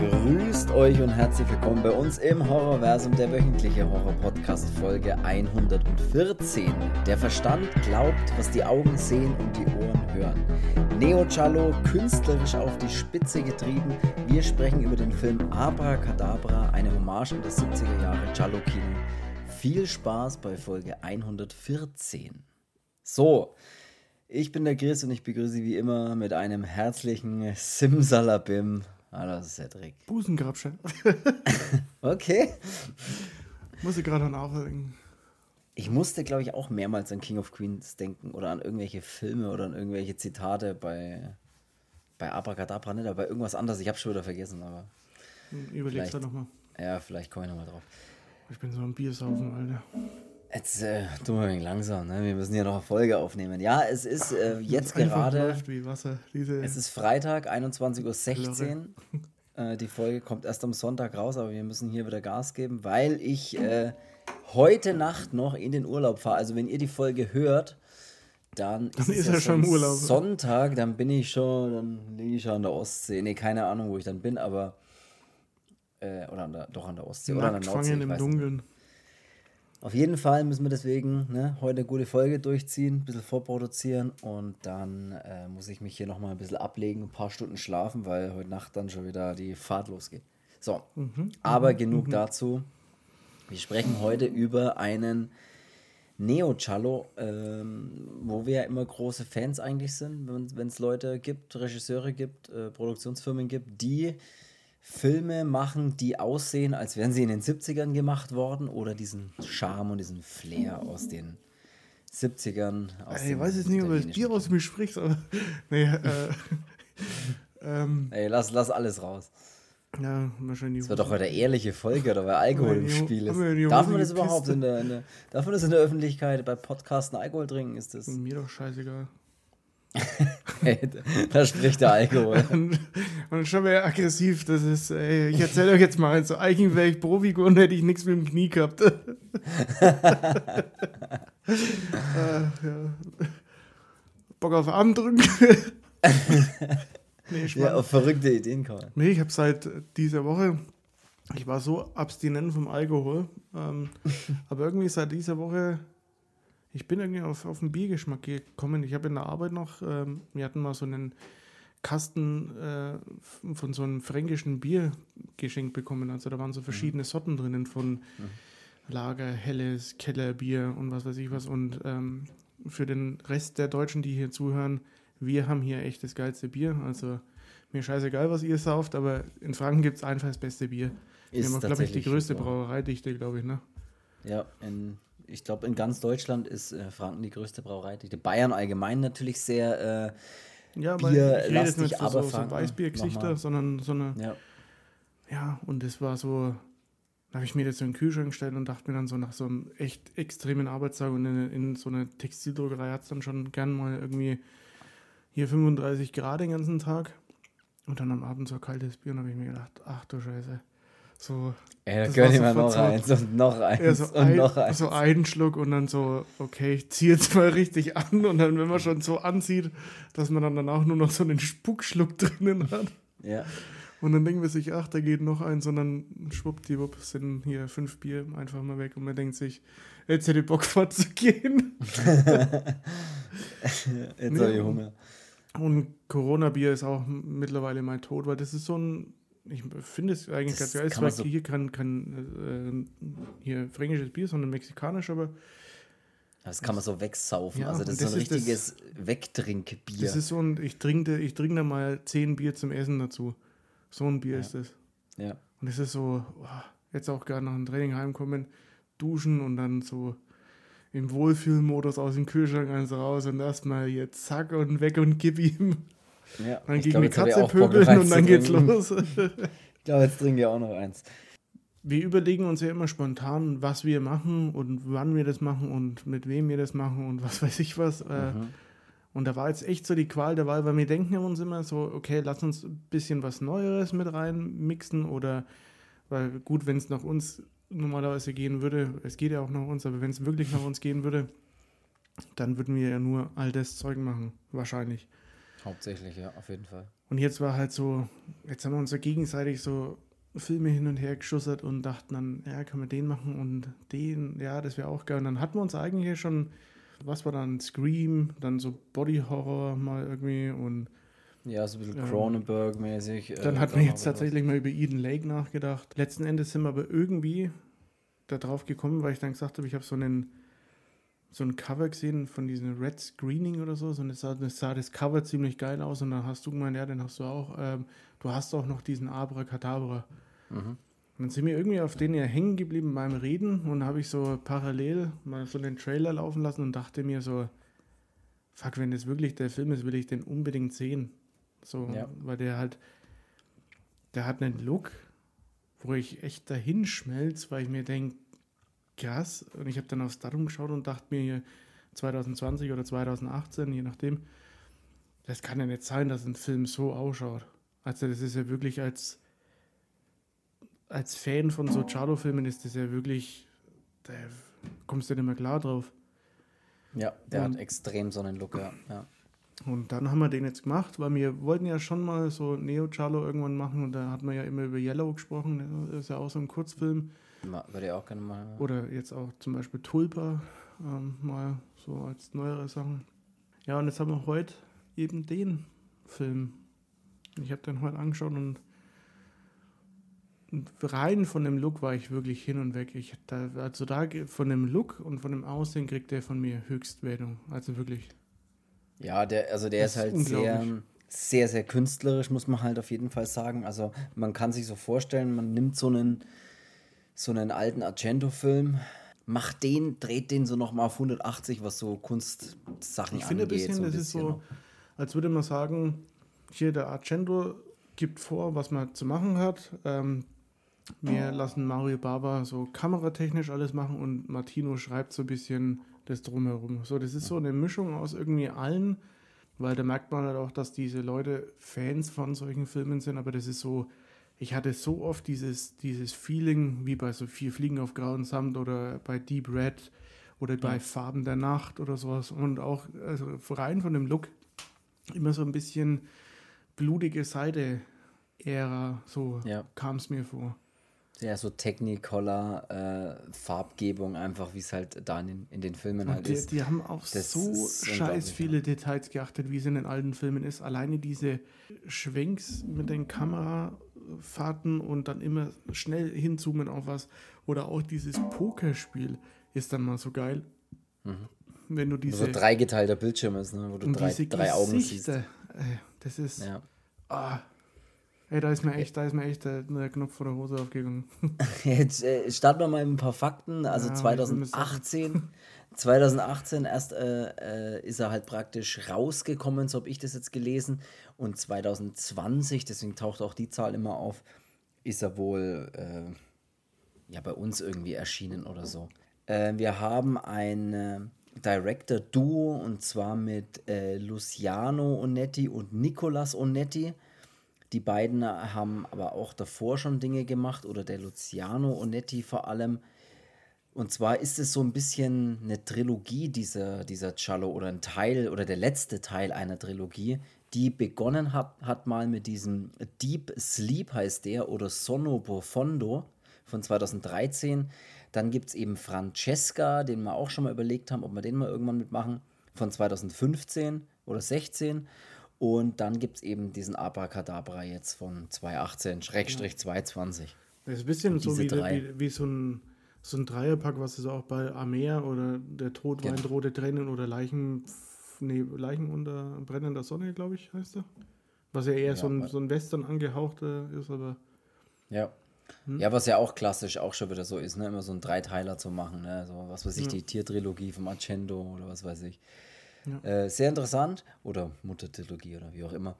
Grüßt euch und herzlich willkommen bei uns im Horrorversum, der wöchentliche Horror-Podcast Folge 114. Der Verstand glaubt, was die Augen sehen und die Ohren hören. Neo Cello künstlerisch auf die Spitze getrieben. Wir sprechen über den Film Abracadabra, eine Hommage an das 70er Jahre Cello-Kino. Viel Spaß bei Folge 114. So, ich bin der Chris und ich begrüße Sie wie immer mit einem herzlichen Simsalabim. Hallo Cedric. Busengrabstein. okay. Muss ich gerade nachdenken. Ich musste, glaube ich, auch mehrmals an King of Queens denken oder an irgendwelche Filme oder an irgendwelche Zitate bei, bei Abracadabra, nicht, aber bei irgendwas anderes. Ich habe schon wieder vergessen, aber. Überlegst du nochmal. Ja, vielleicht komme ich nochmal drauf. Ich bin so ein Biersaufen, Alter. Jetzt äh, tun wir ein wenig langsam, ne? Wir müssen ja noch eine Folge aufnehmen. Ja, es ist äh, jetzt gerade. Wasser, es ist Freitag, 21.16 Uhr. Äh, die Folge kommt erst am Sonntag raus, aber wir müssen hier wieder Gas geben, weil ich äh, heute Nacht noch in den Urlaub fahre. Also, wenn ihr die Folge hört, dann, dann ist, ist er schon im Urlaub. Sonntag, dann bin ich schon, dann liege ich schon an der Ostsee. Nee, keine Ahnung, wo ich dann bin, aber. Äh, oder an der, doch an der Ostsee. Nackt oder an der Nordsee. Fangen im Dunkeln. Nicht. Auf jeden Fall müssen wir deswegen ne, heute eine gute Folge durchziehen, ein bisschen vorproduzieren und dann äh, muss ich mich hier nochmal ein bisschen ablegen, ein paar Stunden schlafen, weil heute Nacht dann schon wieder die Fahrt losgeht. So, mhm, aber mhm, genug mhm. dazu. Wir sprechen heute über einen Neo-Cello, ähm, wo wir ja immer große Fans eigentlich sind, wenn es Leute gibt, Regisseure gibt, äh, Produktionsfirmen gibt, die Filme machen, die aussehen, als wären sie in den 70ern gemacht worden oder diesen Charme und diesen Flair aus den 70ern. Aus Ey, ich weiß jetzt nicht, ob das Bier aus mir spricht, aber. Nee, äh, ähm, Ey, lass, lass alles raus. Ja, wahrscheinlich. Das wird doch heute eine ehrliche Folge, oder weil Alkohol im Spiel ist. Darf man das überhaupt in der, in der, darf man das in der Öffentlichkeit bei Podcasten Alkohol trinken? Ist das? Mir doch scheißegal. da spricht der Alkohol. Und, und schon wieder aggressiv. Das ist, ey, ich erzähle euch jetzt mal, so eigentlich wäre ich Profi geworden, hätte ich nichts mit dem Knie gehabt. äh, ja. Bock auf Arm drücken. nee, ja, auf verrückte Ideen kommen. Nee, ich habe seit dieser Woche, ich war so abstinent vom Alkohol, ähm, aber irgendwie seit dieser Woche ich bin irgendwie auf, auf den Biergeschmack gekommen. Ich habe in der Arbeit noch, ähm, wir hatten mal so einen Kasten äh, von so einem fränkischen Bier geschenkt bekommen. Also da waren so verschiedene mhm. Sorten drinnen von mhm. Lager, Helles, Kellerbier und was weiß ich was. Und ähm, für den Rest der Deutschen, die hier zuhören, wir haben hier echt das geilste Bier. Also mir scheißegal, was ihr sauft, aber in Franken gibt es einfach das beste Bier. Ist wir haben, glaube ich, die größte Brauereidichte, glaube ich, ne? Ja, in ich glaube, in ganz Deutschland ist äh, Franken die größte Brauerei. Die Bayern allgemein natürlich sehr äh, ja, bierlastig, ich aber so, so Weißbiergesichter, sondern so eine. Ja. ja, und das war so. Da habe ich mir das so in den Kühlschrank gestellt und dachte mir dann so nach so einem echt extremen Arbeitstag und in, in so einer Textildruckerei hat es dann schon gern mal irgendwie hier 35 Grad den ganzen Tag. Und dann am Abend so kaltes Bier und habe ich mir gedacht, ach du Scheiße. So, Ey, da gönn ich mir noch so, eins und noch eins ja, so und ein, noch eins. So einen Schluck und dann so, okay, ich ziehe jetzt mal richtig an und dann, wenn man schon so anzieht, dass man dann danach nur noch so einen Spuckschluck drinnen hat. Ja. Und dann denken wir sich, ach, da geht noch eins und dann schwuppdiwupp sind hier fünf Bier einfach mal weg und man denkt sich, jetzt hätte ich Bock vorzugehen. jetzt habe ich Hunger. Und Corona-Bier ist auch mittlerweile mal tot, weil das ist so ein ich finde es eigentlich das ganz geil. So hier kein, kein äh, hier fränkisches Bier, sondern mexikanisch, aber. Das kann man so wegsaufen. Ja, also das, das ist so ein ist richtiges das, Wegtrinkbier. Das ist so ein, ich trinke, ich trinke da mal zehn Bier zum Essen dazu. So ein Bier ja. ist das. Ja. Und es ist so, oh, jetzt auch gerade nach dem Training heimkommen, duschen und dann so im Wohlfühlmodus aus dem Kühlschrank eins raus und erstmal jetzt zack und weg und gib ihm. Ja, dann gegen die Katze pöbeln und dann geht's los. ich glaube, jetzt trinken wir auch noch eins. Wir überlegen uns ja immer spontan, was wir machen und wann wir das machen und mit wem wir das machen und was weiß ich was. Äh, mhm. Und da war jetzt echt so die Qual der Wahl, weil wir denken uns immer so, okay, lass uns ein bisschen was Neueres mit reinmixen oder, weil gut, wenn es nach uns normalerweise gehen würde, es geht ja auch nach uns, aber wenn es wirklich nach uns gehen würde, dann würden wir ja nur all das Zeug machen, wahrscheinlich. Hauptsächlich, ja, auf jeden Fall. Und jetzt war halt so, jetzt haben wir uns so gegenseitig so Filme hin und her geschussert und dachten dann, ja, können wir den machen und den, ja, das wäre auch geil. Und dann hatten wir uns eigentlich schon, was war dann, Scream, dann so Body Horror mal irgendwie und ja, so ein bisschen Cronenberg-mäßig. Dann äh, hat man jetzt tatsächlich was. mal über Eden Lake nachgedacht. Letzten Endes sind wir aber irgendwie da drauf gekommen, weil ich dann gesagt habe, ich habe so einen so ein Cover gesehen von diesem Red Screening oder so, so das sah, das sah das Cover ziemlich geil aus und dann hast du gemeint, ja, den hast du auch. Ähm, du hast auch noch diesen Abracadabra. Mhm. Und dann sind wir irgendwie auf den ja hängen geblieben beim Reden und habe ich so parallel mal so den Trailer laufen lassen und dachte mir so, fuck, wenn das wirklich der Film ist, will ich den unbedingt sehen. So, ja. weil der halt, der hat einen Look, wo ich echt dahin schmelze, weil ich mir denke, krass. Und ich habe dann aufs Datum geschaut und dachte mir hier 2020 oder 2018, je nachdem, das kann ja nicht sein, dass ein Film so ausschaut. Also das ist ja wirklich als, als Fan von so Charlo-Filmen ist das ja wirklich, da kommst du nicht mehr klar drauf. Ja, der und, hat extrem so einen Look, ja. ja. Und dann haben wir den jetzt gemacht, weil wir wollten ja schon mal so Neo-Charlo irgendwann machen und da hat man ja immer über Yellow gesprochen, das ist ja auch so ein Kurzfilm. Würde ich auch gerne mal. Oder jetzt auch zum Beispiel Tulpa, ähm, mal so als neuere Sachen. Ja, und jetzt haben wir heute eben den Film. Ich habe den heute angeschaut und, und, rein von dem Look war ich wirklich hin und weg. Ich, da, also da von dem Look und von dem Aussehen kriegt der von mir Höchstwertung. Also wirklich. Ja, der, also der ist, ist halt sehr, sehr, sehr künstlerisch, muss man halt auf jeden Fall sagen. Also man kann sich so vorstellen, man nimmt so einen so einen alten Argento-Film, macht den, dreht den so nochmal auf 180, was so Kunstsachen ich angeht. Ich finde ein bisschen, so ein das ist so, als würde man sagen, hier der Argento gibt vor, was man zu machen hat. Ähm, wir lassen Mario Baba so kameratechnisch alles machen und Martino schreibt so ein bisschen das drumherum. So, das ist so eine Mischung aus irgendwie allen, weil da merkt man halt auch, dass diese Leute Fans von solchen Filmen sind, aber das ist so ich hatte so oft dieses, dieses Feeling, wie bei so vier Fliegen auf grauen Samt oder bei Deep Red oder bei ja. Farben der Nacht oder sowas. Und auch also rein von dem Look immer so ein bisschen blutige Seite-Ära, so ja. kam es mir vor. Ja, so Technicolor, äh, Farbgebung, einfach wie es halt da in, in den Filmen Und halt die, ist. Die haben auch das so scheiß viele Details geachtet, wie es in den alten Filmen ist. Alleine diese Schwenks mit den Kamera Fahrten und dann immer schnell hinzoomen auf was. Oder auch dieses Pokerspiel ist dann mal so geil. Mhm. Wenn du diese. So dreigeteilter Bildschirm ist, ne? wo du drei, drei Augen siehst. Das ist. Ja. Ah, Ey, da ist mir echt, da ist mir echt der, der Knopf vor der Hose aufgegangen. Jetzt äh, starten wir mal mit ein paar Fakten. Also ja, 2018, 2018 erst äh, äh, ist er halt praktisch rausgekommen, so habe ich das jetzt gelesen. Und 2020, deswegen taucht auch die Zahl immer auf, ist er wohl äh, ja bei uns irgendwie erschienen oder so. Äh, wir haben ein Director-Duo und zwar mit äh, Luciano Onetti und Nicolas Onetti. Die beiden haben aber auch davor schon Dinge gemacht oder der Luciano Onetti vor allem. Und zwar ist es so ein bisschen eine Trilogie dieser, dieser Cello oder ein Teil oder der letzte Teil einer Trilogie, die begonnen hat, hat mal mit diesem Deep Sleep heißt der oder Sonno Profondo von 2013. Dann gibt es eben Francesca, den wir auch schon mal überlegt haben, ob wir den mal irgendwann mitmachen, von 2015 oder 16. Und dann gibt es eben diesen Abracadabra jetzt von 2018, Schrägstrich 2020. Das ist ein bisschen so wie, wie, wie, so ein, so ein Dreierpack, was es auch bei Armea oder der Todwein, genau. rote Tränen oder Leichen, nee, Leichen unter brennender Sonne, glaube ich, heißt er. Was ja eher ja, so, ein, so ein Western angehauchter ist, aber. Ja. Hm? Ja, was ja auch klassisch auch schon wieder so ist, ne? Immer so ein Dreiteiler zu machen, ne? So, was weiß ich, ja. die Tiertrilogie vom Argento oder was weiß ich. Ja. Äh, sehr interessant. Oder Muttertrilogie oder wie auch immer.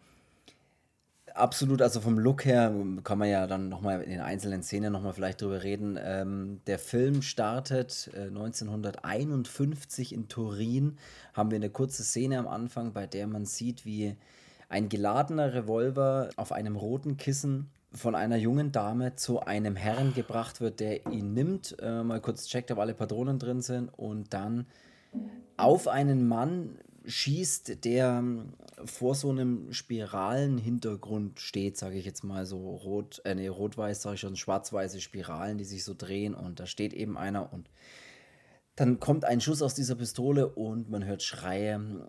Absolut, also vom Look her kann man ja dann nochmal in den einzelnen Szenen nochmal vielleicht drüber reden. Ähm, der Film startet äh, 1951 in Turin. Haben wir eine kurze Szene am Anfang, bei der man sieht, wie ein geladener Revolver auf einem roten Kissen von einer jungen Dame zu einem Herrn gebracht wird, der ihn nimmt, äh, mal kurz checkt, ob alle Patronen drin sind und dann auf einen Mann schießt, der ähm, vor so einem Spiralenhintergrund steht, sage ich jetzt mal so rot, äh, nee, rot-weiß, sage ich schon, schwarz-weiße Spiralen, die sich so drehen und da steht eben einer und dann kommt ein Schuss aus dieser Pistole und man hört Schreie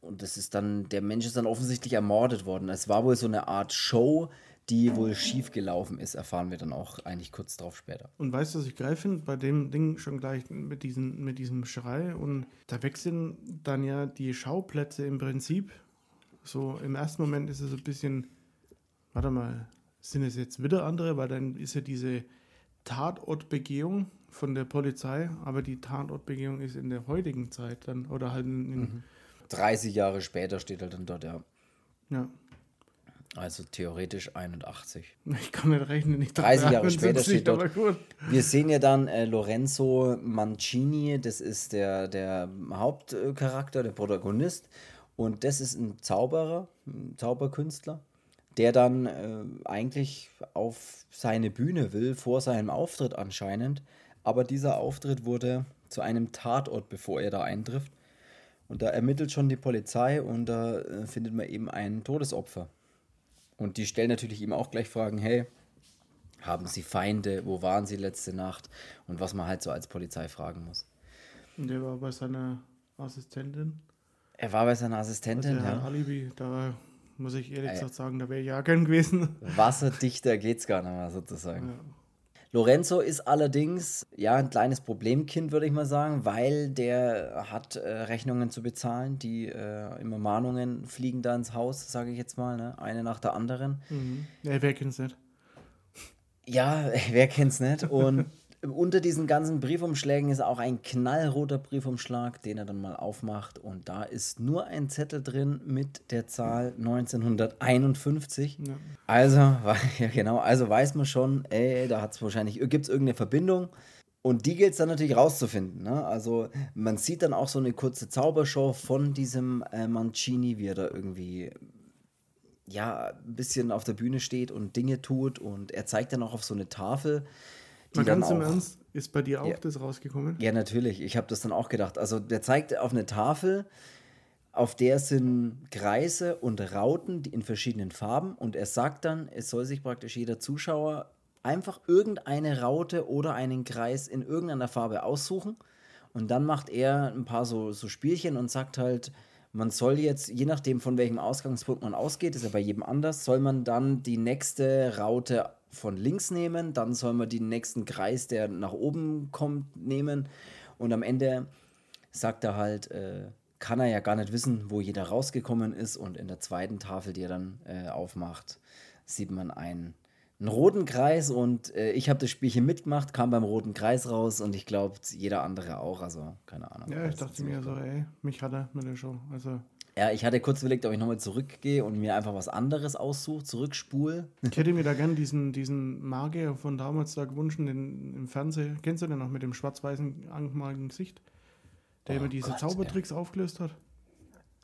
und das ist dann, der Mensch ist dann offensichtlich ermordet worden. Es war wohl so eine Art Show, die wohl schief gelaufen ist, erfahren wir dann auch eigentlich kurz drauf später. Und weißt du, was ich geil finde? Bei dem Ding schon gleich mit, diesen, mit diesem Schrei. Und da wechseln dann ja die Schauplätze im Prinzip. So im ersten Moment ist es ein bisschen, warte mal, sind es jetzt wieder andere? Weil dann ist ja diese Tatortbegehung von der Polizei, aber die Tatortbegehung ist in der heutigen Zeit dann, oder halt in, mhm. 30 Jahre später steht er dann dort, ja. Ja. Also theoretisch 81. Ich kann nicht rechnen, nicht 30 Jahre später steht dort. Wir sehen ja dann äh, Lorenzo Mancini, das ist der, der Hauptcharakter, der Protagonist. Und das ist ein Zauberer, ein Zauberkünstler, der dann äh, eigentlich auf seine Bühne will, vor seinem Auftritt anscheinend. Aber dieser Auftritt wurde zu einem Tatort, bevor er da eintrifft. Und da ermittelt schon die Polizei und da äh, findet man eben ein Todesopfer. Und die stellen natürlich ihm auch gleich Fragen, hey, haben Sie Feinde? Wo waren Sie letzte Nacht? Und was man halt so als Polizei fragen muss. Und der war bei seiner Assistentin. Er war bei seiner Assistentin, also ja. Alibi, da muss ich ehrlich gesagt sagen, da wäre ich ja gern gewesen. Wasserdichter geht's gar nicht mehr sozusagen. Ja. Lorenzo ist allerdings ja ein kleines Problemkind, würde ich mal sagen, weil der hat äh, Rechnungen zu bezahlen, die äh, immer Mahnungen fliegen da ins Haus, sage ich jetzt mal, ne? eine nach der anderen. Mhm. Ja, wer kennt's nicht? Ja, wer kennt's nicht? Und unter diesen ganzen Briefumschlägen ist auch ein knallroter Briefumschlag, den er dann mal aufmacht. Und da ist nur ein Zettel drin mit der Zahl 1951. Ja. Also, ja genau, also weiß man schon, ey, da hat es wahrscheinlich, gibt es irgendeine Verbindung. Und die gilt es dann natürlich rauszufinden. Ne? Also man sieht dann auch so eine kurze Zaubershow von diesem äh, Mancini, wie er da irgendwie ja, ein bisschen auf der Bühne steht und Dinge tut. Und er zeigt dann auch auf so eine Tafel Mal ganz im Ernst, ist bei dir auch ja, das rausgekommen? Ja, natürlich. Ich habe das dann auch gedacht. Also der zeigt auf eine Tafel, auf der sind Kreise und Rauten in verschiedenen Farben und er sagt dann, es soll sich praktisch jeder Zuschauer einfach irgendeine Raute oder einen Kreis in irgendeiner Farbe aussuchen und dann macht er ein paar so, so Spielchen und sagt halt, man soll jetzt, je nachdem von welchem Ausgangspunkt man ausgeht, ist ja bei jedem anders, soll man dann die nächste Raute von links nehmen, dann soll man den nächsten Kreis, der nach oben kommt, nehmen. Und am Ende sagt er halt, äh, kann er ja gar nicht wissen, wo jeder rausgekommen ist. Und in der zweiten Tafel, die er dann äh, aufmacht, sieht man einen, einen roten Kreis. Und äh, ich habe das Spielchen mitgemacht, kam beim roten Kreis raus. Und ich glaube, jeder andere auch, also keine Ahnung. Ja, ich dachte mir so, ey, mich hat er mit der Show, also ja, ich hatte kurz überlegt, ob ich nochmal zurückgehe und mir einfach was anderes aussuche, zurückspule. Ich hätte mir da gern diesen, diesen Magier von damals da gewünscht, den im Fernsehen. Kennst du den noch mit dem schwarz-weißen angemalten Gesicht? Der oh immer diese Gott, Zaubertricks ja. aufgelöst hat?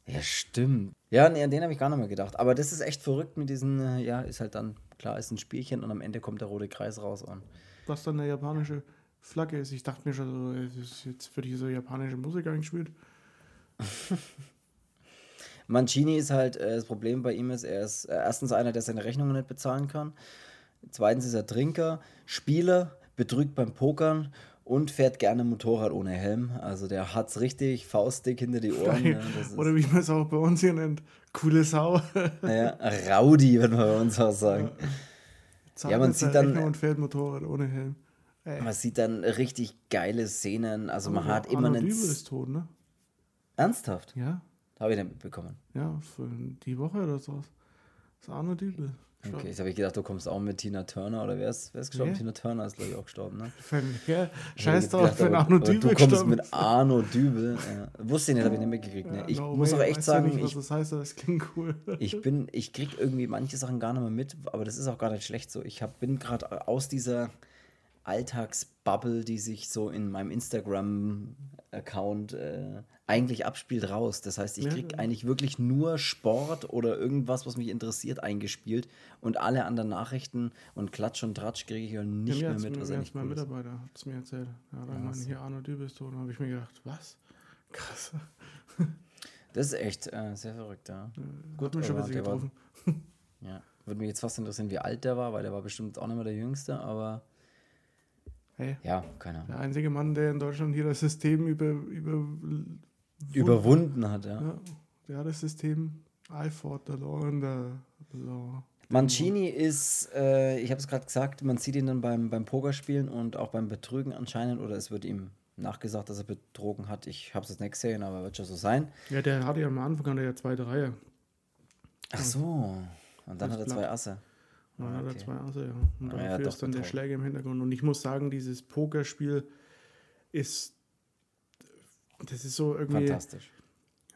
Ja, stimmt. Ja, nee, an den habe ich gar nicht mehr gedacht. Aber das ist echt verrückt mit diesen, äh, ja, ist halt dann, klar, ist ein Spielchen und am Ende kommt der rote Kreis raus. Und Was dann eine japanische Flagge ist. Ich dachte mir schon so, es ist jetzt für diese japanische Musik eingespielt. Mancini ist halt, äh, das Problem bei ihm ist, er ist äh, erstens einer, der seine Rechnungen nicht bezahlen kann. Zweitens ist er Trinker, Spieler, betrügt beim Pokern und fährt gerne Motorrad ohne Helm. Also der hat's richtig faustdick hinter die Ohren. Ne? Oder wie man es auch bei uns hier nennt, coole Sau. ja, Raudi, würde man bei uns auch sagen. Ja, ja man sieht dann und fährt Motorrad ohne Helm. Ey. Man sieht dann richtig geile Szenen. Also Aber man hat immer einen. Dübel ist tot, ne? Ernsthaft? Ja. Habe ich den mitbekommen. Ja, für die Woche oder so. Das ist Arno Dübel. Okay, jetzt habe ich gedacht, du kommst auch mit Tina Turner oder wer ist, wer ist gestorben? Nee. Tina Turner ist, glaube ich, auch gestorben, ne? Ja, scheiß drauf, wenn Arno Dübel Du kommst mit Arno Dübel. Ja. Wusste ich nicht, habe ich nicht mitgekriegt. Ne? Ja, ich no muss way, aber echt sagen, nicht, was das heißt, das cool. ich bin, ich krieg irgendwie manche Sachen gar nicht mehr mit, aber das ist auch gar nicht schlecht so. Ich hab, bin gerade aus dieser Alltagsbubble, die sich so in meinem Instagram-Account äh, eigentlich abspielt, raus. Das heißt, ich kriege ja. eigentlich wirklich nur Sport oder irgendwas, was mich interessiert, eingespielt. Und alle anderen Nachrichten und Klatsch und Tratsch kriege ich ja nicht ja, mehr mit. Was mir, eigentlich mein Mitarbeiter hat es mir erzählt. Ja, da ja, hier Arno Dübel ist tot. Und habe ich mir gedacht, was? Krass. Das ist echt äh, sehr verrückt, ja. Gut, mich schon war- getroffen. Ja. Würde mich jetzt fast interessieren, wie alt der war, weil der war bestimmt auch nicht mehr der Jüngste, aber Hey, ja, keine Ahnung. der einzige Mann, der in Deutschland hier das System über, über, Überwunden hat, ja. Ja, der hat das System. I fought the law and the law. Mancini ist, äh, ich habe es gerade gesagt, man sieht ihn dann beim, beim Pokerspielen und auch beim Betrügen anscheinend, oder es wird ihm nachgesagt, dass er betrogen hat. Ich habe es jetzt nicht gesehen, aber wird schon so sein. Ja, der hatte ja am Anfang hatte er ja zweite Reihe. Ach so. Und dann Das hat er zwei. Asse. Ah, hat er okay. zwei Asse, ja. Und Ah, ja, dafür doch ist dann der. Schläger im Hintergrund. Und ich muss sagen, dieses Pokerspiel ist. Das ist so irgendwie Fantastisch.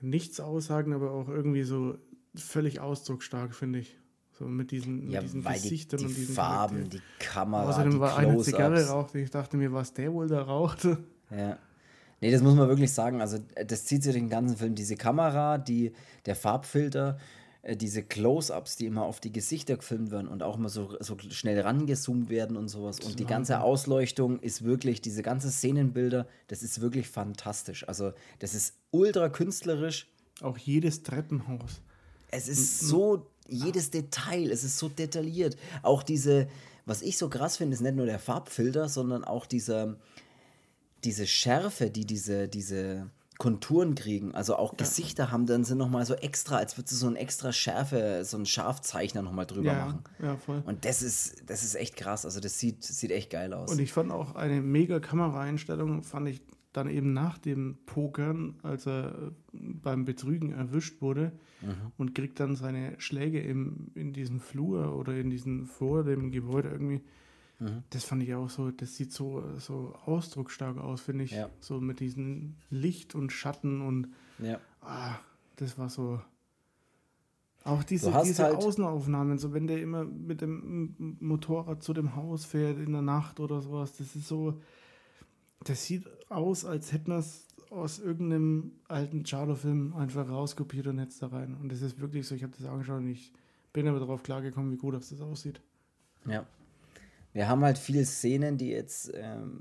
nichts aussagen, aber auch irgendwie so völlig ausdrucksstark, finde ich. So mit diesen, Ja, mit diesen weil die, Gesichtern die und diesen Farben, die Kamera, Außerdem die war eine Zigarre rauchte. Ich dachte mir, was der wohl da rauchte. Ja. Nee, das muss man wirklich sagen. Also, das zieht sich den ganzen Film. Diese Kamera, die, der Farbfilter, äh, diese Close-Ups, die immer auf die Gesichter gefilmt werden und auch immer so, so schnell rangezoomt werden und sowas. Und die ganze Ausleuchtung ist wirklich, diese ganzen Szenenbilder, das ist wirklich fantastisch. Also, das ist ultra künstlerisch. Auch jedes Treppenhaus. Es ist so, jedes Detail, es ist so detailliert. Auch diese, was ich so krass finde, ist nicht nur der Farbfilter, sondern auch dieser, diese Schärfe, die diese, diese Konturen kriegen. Also auch Gesichter haben dann sind nochmal so extra, als würdest du so ein extra Schärfe, so ein Scharfzeichner nochmal drüber Ja, machen. ja, voll. Und das ist, das ist echt krass. Also das sieht, sieht echt geil aus. Und ich fand auch eine mega Kameraeinstellung, fand ich dann eben nach dem Pokern, als er äh, beim Betrügen erwischt wurde Mhm. und kriegt dann seine Schläge im, in diesem Flur oder in diesem vor dem Gebäude irgendwie. Mhm. Das fand ich auch so, das sieht so, so ausdrucksstark aus, finde ich. Ja. So mit diesem Licht und Schatten und ja. ah, das war so. Auch diese, diese halt- Außenaufnahmen, so wenn der immer mit dem Motorrad zu dem Haus fährt in der Nacht oder sowas, das ist so, das sieht aus, als hätten wir es aus irgendeinem alten Charter-Film einfach rauskopiert und jetzt da rein. Und das ist wirklich so, ich habe das angeschaut und ich bin aber darauf klargekommen, wie gut das aussieht. Ja. Wir haben halt viele Szenen, die jetzt, ähm,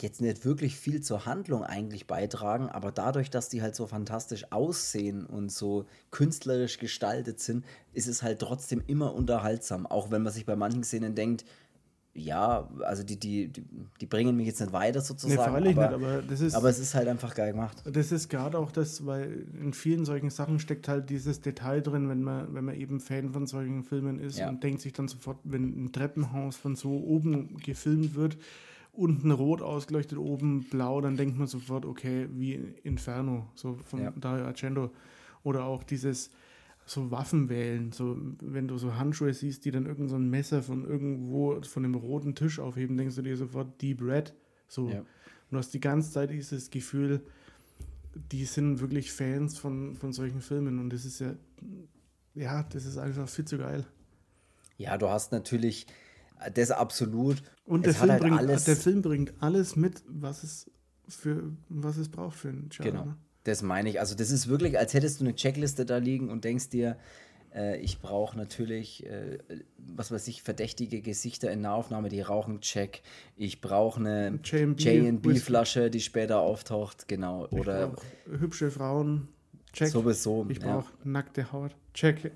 jetzt nicht wirklich viel zur Handlung eigentlich beitragen, aber dadurch, dass die halt so fantastisch aussehen und so künstlerisch gestaltet sind, ist es halt trotzdem immer unterhaltsam. Auch wenn man sich bei manchen Szenen denkt, ja, also die, die, die, die bringen mich jetzt nicht weiter Nee, sozusagen. freilich aber, nicht, aber das ist, aber es ist halt einfach geil gemacht. Das ist gerade auch das, weil in vielen solchen Sachen steckt halt dieses Detail drin, wenn man, wenn man eben Fan von solchen Filmen ist Ja. und denkt sich dann sofort, wenn ein Treppenhaus von so oben gefilmt wird, unten rot ausgeleuchtet, oben blau, dann denkt man sofort, okay, wie Inferno, so von Ja. Dario Argento. Oder auch dieses so Waffen wählen, so wenn du so Handschuhe siehst, die dann irgend so ein Messer von irgendwo von dem roten Tisch aufheben, denkst du dir sofort Deep Red. So. Ja. Und du hast die ganze Zeit dieses Gefühl, die sind wirklich Fans von, von solchen Filmen und das ist ja, ja, das ist einfach viel zu geil. Ja, du hast natürlich äh, das absolut. Und der Film, halt bringt, alles- der Film bringt alles mit, was es für was es braucht für einen Genre. Genau. Das meine ich. Also, das ist wirklich, als hättest du eine Checkliste da liegen und denkst dir, äh, ich brauche natürlich, äh, was weiß ich, verdächtige Gesichter in Nahaufnahme, die rauchen, check. Ich brauche eine J&B J&B-Flasche, die später auftaucht, genau. Ich Oder hübsche Frauen, check. sowieso. Ich ja. brauche nackte Haut, check.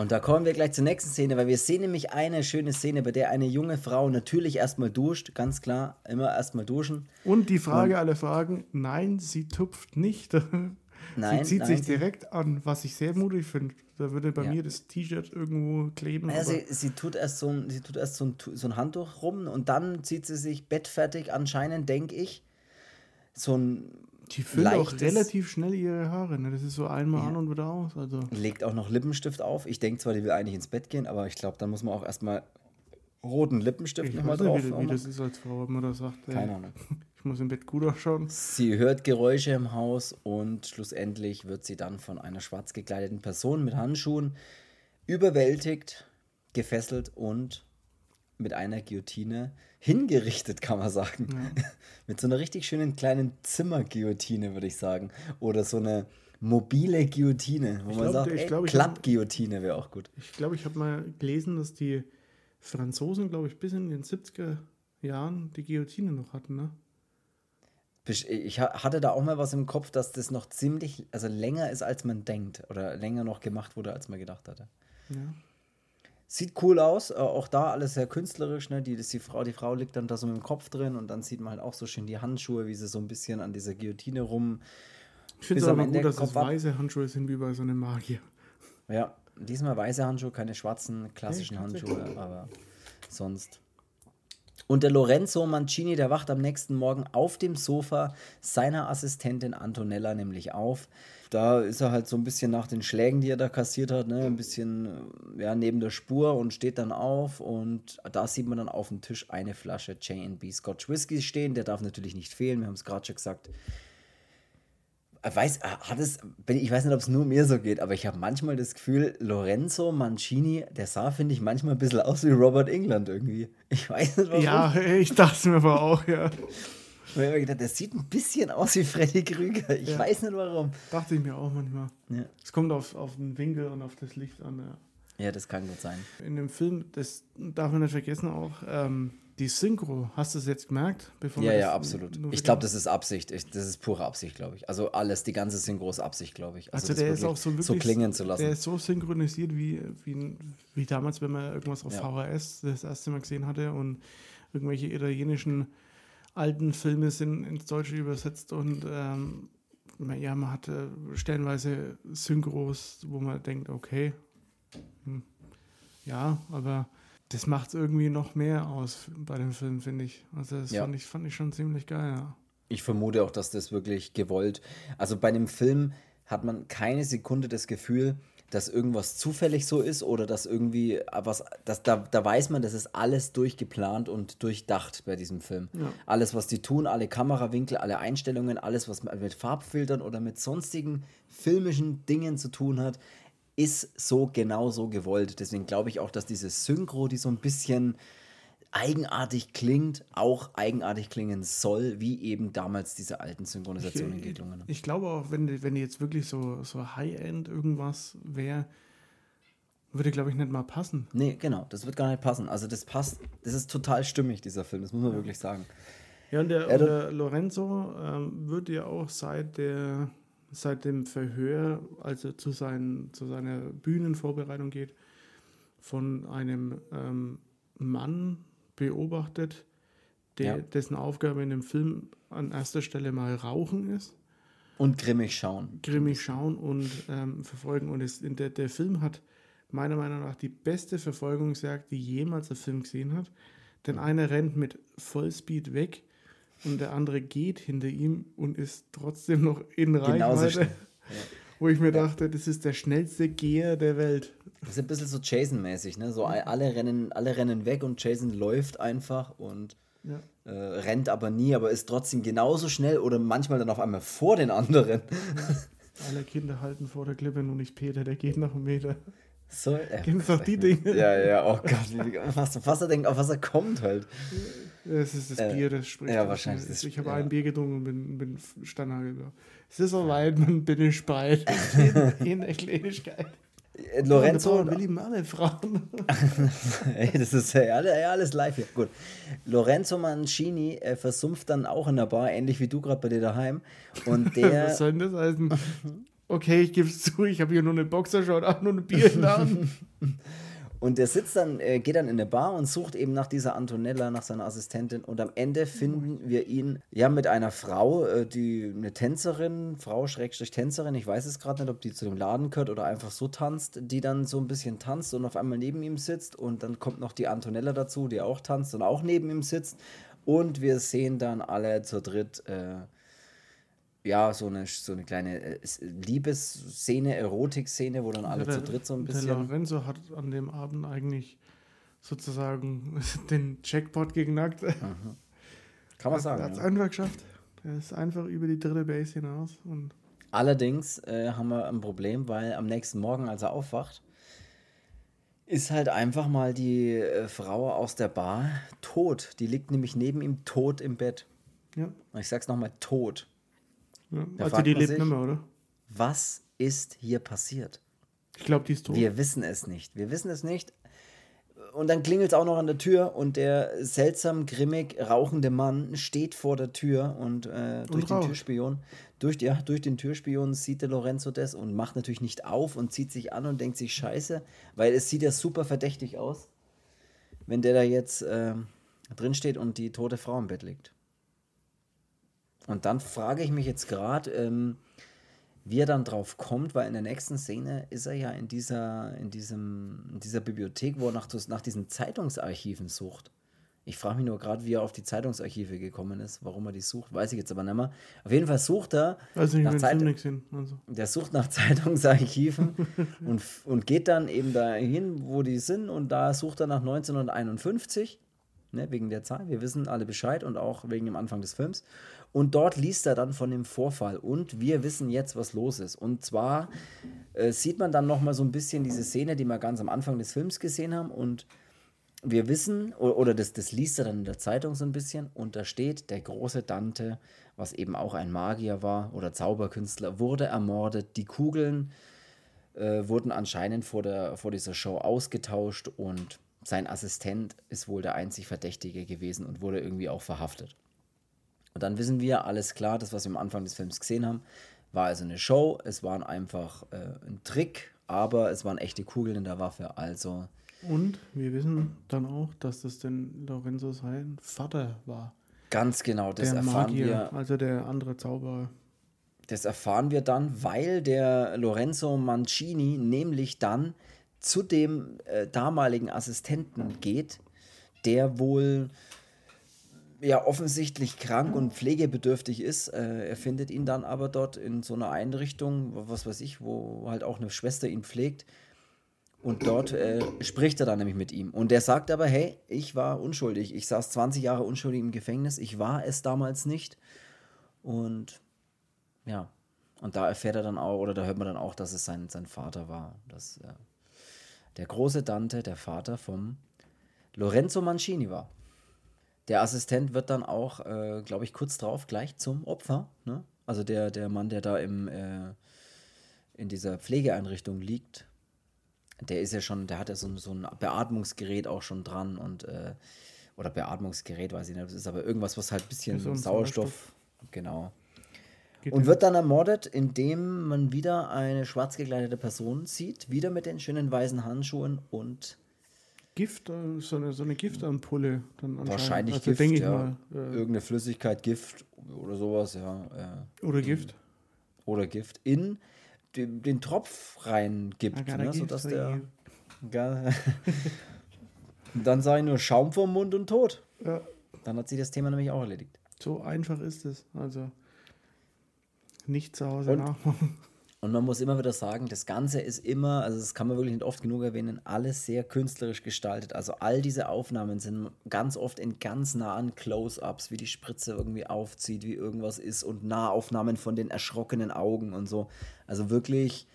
Und da kommen wir gleich zur nächsten Szene, weil wir sehen nämlich eine schöne Szene, bei der eine junge Frau natürlich erstmal duscht, ganz klar, immer erstmal duschen. Und die Frage aller Fragen, nein, sie tupft nicht. Nein, sie zieht nein, sich direkt an, was ich sehr mutig finde. Da würde bei Ja. mir das T-Shirt irgendwo kleben. Ja, sie, sie tut erst, so ein, sie tut erst so, ein, so ein Handtuch rum und dann zieht sie sich bettfertig anscheinend, denke ich. So ein. Die füllen auch relativ schnell ihre Haare. Ne? Das ist so einmal Ja. an und wieder aus. Also Legt auch noch Lippenstift auf. Ich denke zwar, die will eigentlich ins Bett gehen, aber ich glaube, dann muss man auch erstmal roten Lippenstift ich nochmal weiß nicht, drauf. wie, wie machen. das ist als Frau, wenn man da sagt, ey, Keine Ahnung. ich muss im Bett gut ausschauen. Sie hört Geräusche im Haus und schlussendlich wird sie dann von einer schwarz gekleideten Person mit Handschuhen überwältigt, gefesselt und mit einer Guillotine hingerichtet, kann man sagen. mit so einer richtig schönen kleinen Zimmerguillotine, würde ich sagen. Oder so eine mobile Guillotine, wo man glaub, sagt, ich ey, glaub, ich Klappguillotine wäre auch gut. Ich glaube, ich habe mal gelesen, dass die Franzosen, glaube ich, bis in den 70er Jahren die Guillotine noch hatten. Ne? ich hatte da auch mal was im Kopf, dass das noch ziemlich, also länger ist, als man denkt. Oder länger noch gemacht wurde, als man gedacht hatte. Ja. Sieht cool aus, äh, auch da alles sehr künstlerisch, ne? Die, die, Frau, die Frau liegt dann da so mit dem Kopf drin und dann sieht man halt auch so schön die Handschuhe, wie sie so ein bisschen an dieser Guillotine rum. Ich finde es aber gut, dass es weiße Handschuhe sind wie bei so einem Magier. Ja, diesmal weiße Handschuhe, keine schwarzen klassischen hey, Handschuhe, aber sonst. Und der Lorenzo Mancini, der wacht am nächsten Morgen auf dem Sofa seiner Assistentin Antonella nämlich auf. Da ist er halt so ein bisschen nach den Schlägen, die er da kassiert hat, ne, ein bisschen ja, neben der Spur und steht dann auf. Und da sieht man dann auf dem Tisch eine Flasche J&B Scotch Whisky stehen. Der darf natürlich nicht fehlen, wir haben es gerade schon gesagt weiß, hat es, ich weiß nicht, ob es nur mir so geht, aber ich habe manchmal das Gefühl, Lorenzo Mancini, der sah, finde ich, manchmal ein bisschen aus wie Robert England irgendwie. Ich weiß nicht warum. Ja, ich dachte mir aber auch, ja. Ich habe mir gedacht, der sieht ein bisschen aus wie Freddy Krüger. Ich ja. weiß nicht warum. Dachte ich mir auch manchmal. Ja. Es kommt auf, auf den Winkel und auf das Licht an, ja. Ja, das kann gut sein. In dem Film, das darf man nicht vergessen auch, ähm, die Synchro, hast du es jetzt gemerkt? ja, ja, absolut. Ich glaube, das ist Absicht. Ich, das ist pure Absicht, glaube ich. Also alles, die ganze Synchro ist Absicht, glaube ich. Also, also der ist auch so wirklich so klingen zu lassen. Der ist so synchronisiert wie, wie, wie damals, wenn man irgendwas auf ja. VHS das erste Mal gesehen hatte und irgendwelche italienischen alten Filme sind ins Deutsche übersetzt und ähm, ja, man hatte stellenweise Synchros, wo man denkt, okay, hm, ja, aber das macht es irgendwie noch mehr aus bei dem Film, finde ich. Also das ja. fand, ich, fand ich schon ziemlich geil, ja. Ich vermute auch, dass das wirklich gewollt. Also bei dem Film hat man keine Sekunde das Gefühl, dass irgendwas zufällig so ist oder dass irgendwie was, dass, da, da weiß man, das ist alles durchgeplant und durchdacht bei diesem Film. Ja. Alles, was die tun, alle Kamerawinkel, alle Einstellungen, alles, was mit Farbfiltern oder mit sonstigen filmischen Dingen zu tun hat, ist so genau so gewollt. Deswegen glaube ich auch, dass diese Synchro, die so ein bisschen eigenartig klingt, auch eigenartig klingen soll, wie eben damals diese alten Synchronisationen gelungen. Ich, ich glaube auch, wenn die, wenn jetzt wirklich so, so High-End irgendwas wäre, würde, glaube ich, nicht mal passen. Nee, genau, das wird gar nicht passen. Also das passt, das ist total stimmig, dieser Film, das muss man ja. wirklich sagen. Ja, und der, und der Lorenzo ähm, wird ja auch seit der seit dem Verhör, als er zu, seinen, zu seiner Bühnenvorbereitung geht, von einem ähm, Mann beobachtet, der, ja. dessen Aufgabe in dem Film an erster Stelle mal Rauchen ist. Und grimmig schauen. Grimmig schauen und ähm, verfolgen. Und es, der, der Film hat meiner Meinung nach die beste Verfolgungsjagd, die jemals der Film gesehen hat. Denn einer rennt mit Vollspeed weg und der andere geht hinter ihm und ist trotzdem noch in Reichweite. Ja. Wo ich mir dachte, das ist der schnellste Geher der Welt. Das ist ein bisschen so Jason-mäßig, ne? So alle rennen, alle rennen weg und Jason läuft einfach und ja. äh, rennt aber nie, aber ist trotzdem genauso schnell oder manchmal dann auf einmal vor den anderen. Alle Kinder halten vor der Klippe, nur nicht Peter, der geht noch einen Meter. So, äh, Kennst doch die Dinge? Ja, ja, oh Gott, was, was er denkt, auf was er kommt halt. Es ist das äh, Bier, das spricht. Ja, wahrscheinlich. Ich, ich habe ja. ein Bier getrunken und bin, bin Steinhagel. Es ist soweit, man bin ich breit. In der Kleinigkeit. Äh, Lorenzo. wir lieben alle Frauen. Ey, das ist ja alles live hier. Gut. Lorenzo Mancini äh, versumpft dann auch in der Bar, ähnlich wie du gerade bei dir daheim. Und der. Was soll denn das heißen? Okay, ich gebe es zu, ich habe hier nur eine Boxershort, auch nur ein Bier in der Hand. Und der sitzt dann, äh, geht dann in eine Bar und sucht eben nach dieser Antonella, nach seiner Assistentin. Und am Ende finden wir ihn ja mit einer Frau, äh, die eine Tänzerin, Frau Schrägstrich Tänzerin, ich weiß es gerade nicht, ob die zu dem Laden gehört oder einfach so tanzt, die dann so ein bisschen tanzt und auf einmal neben ihm sitzt. Und dann kommt noch die Antonella dazu, die auch tanzt und auch neben ihm sitzt. Und wir sehen dann alle zu dritt. Äh, ja, so eine, so eine kleine äh, Liebesszene, Erotikszene, wo dann alle der, zu dritt so ein bisschen. Der Lorenzo hat an dem Abend eigentlich sozusagen den Jackpot geknackt. Mhm. Kann man sagen. Er hat es ja. einfach geschafft. Er ist einfach über die dritte Base hinaus. Und Allerdings äh, haben wir ein Problem, weil am nächsten Morgen, als er aufwacht, ist halt einfach mal die äh, Frau aus der Bar tot. Die liegt nämlich neben ihm tot im Bett. Ja. Ich sag's nochmal, tot. Ja, also die lebt nicht mehr, oder? Was ist hier passiert? Ich glaube, die ist tot. Wir wissen es nicht. Wir wissen es nicht. Und dann klingelt es auch noch an der Tür und der seltsam grimmig rauchende Mann steht vor der Tür und äh, durch Und den. Türspion, durch, ja, durch den Türspion sieht der Lorenzo das und macht natürlich nicht auf und zieht sich an und denkt sich Scheiße, weil es sieht ja super verdächtig aus, wenn der da jetzt äh, drin steht und die tote Frau im Bett liegt. Und dann frage ich mich jetzt gerade, ähm, wie er dann drauf kommt, weil in der nächsten Szene ist er ja in dieser, in diesem, in dieser Bibliothek, wo er nach, nach diesen Zeitungsarchiven sucht. Ich frage mich nur gerade, wie er auf die Zeitungsarchive gekommen ist, warum er die sucht, weiß ich jetzt aber nicht mehr. Auf jeden Fall sucht er nicht, nach Zeit. Also. der sucht nach Zeitungsarchiven und, und geht dann eben dahin, wo die sind und da sucht er nach 1951, ne, wegen der Zahl. Wir wissen alle Bescheid und auch wegen dem Anfang des Films. Und dort liest er dann von dem Vorfall und wir wissen jetzt, was los ist. Und zwar äh, sieht man dann noch mal so ein bisschen diese Szene, die wir ganz am Anfang des Films gesehen haben und wir wissen, o- oder das, das liest er dann in der Zeitung so ein bisschen, und da steht, der große Dante, was eben auch ein Magier war oder Zauberkünstler, wurde ermordet. Die Kugeln äh, wurden anscheinend vor, der, vor dieser Show ausgetauscht und sein Assistent ist wohl der einzig Verdächtige gewesen und wurde irgendwie auch verhaftet. Und dann wissen wir, alles klar, das, was wir am Anfang des Films gesehen haben, war also eine Show. Es waren einfach äh, ein Trick, aber es waren echte Kugeln in der Waffe. Also Und wir wissen dann auch, dass das denn Lorenzo sein Vater war. ganz genau, das der erfahren Magier, wir. also der andere Zauberer. Das erfahren wir dann, weil der Lorenzo Mancini nämlich dann zu dem äh, damaligen Assistenten geht, der wohl ja offensichtlich krank und pflegebedürftig ist. Äh, er findet ihn dann aber dort in so einer Einrichtung, was weiß ich, wo halt auch eine Schwester ihn pflegt. Und dort äh, spricht er dann nämlich mit ihm. Und der sagt aber, hey, ich war unschuldig. Ich saß 20 Jahre unschuldig im Gefängnis. Ich war es damals nicht. Und ja, und da erfährt er dann auch, oder da hört man dann auch, dass es sein, sein Vater war. Dass äh, der große Dante der Vater vom Lorenzo Mancini war. Der Assistent wird dann auch, äh, glaube ich, kurz drauf gleich zum Opfer. Ne? Also der, der Mann, der da im, äh, in dieser Pflegeeinrichtung liegt, der ist ja schon, der hat ja so, ein- so ein Beatmungsgerät auch schon dran und äh, oder Beatmungsgerät, weiß ich nicht, das ist aber irgendwas, was halt ein bisschen so ein Sauerstoff, Sauerstoff. genau. Geht Und wird dann ermordet, indem man wieder eine schwarz gekleidete Person sieht, wieder mit den schönen weißen Handschuhen und Gift, äh, so eine, so eine Giftampulle dann wahrscheinlich also, Gift, denke ich ja. mal. Äh, irgendeine Flüssigkeit, Gift oder sowas, ja. Äh, oder Gift. oder Gift in den, den Tropf reingibt, ne, give sodass der. you. Ga- Und dann sah ich nur Schaum vom Mund und tot. Ja, Dann hat sich das Thema nämlich auch erledigt. so einfach ist es. Also nicht zu Hause Und- nachmachen. Und man muss immer wieder sagen, das Ganze ist immer, also das kann man wirklich nicht oft genug erwähnen, alles sehr künstlerisch gestaltet. Also all diese Aufnahmen sind ganz oft in ganz nahen Close-ups, wie die Spritze irgendwie aufzieht, wie irgendwas ist und Nahaufnahmen von den erschrockenen Augen und so. Also wirklich,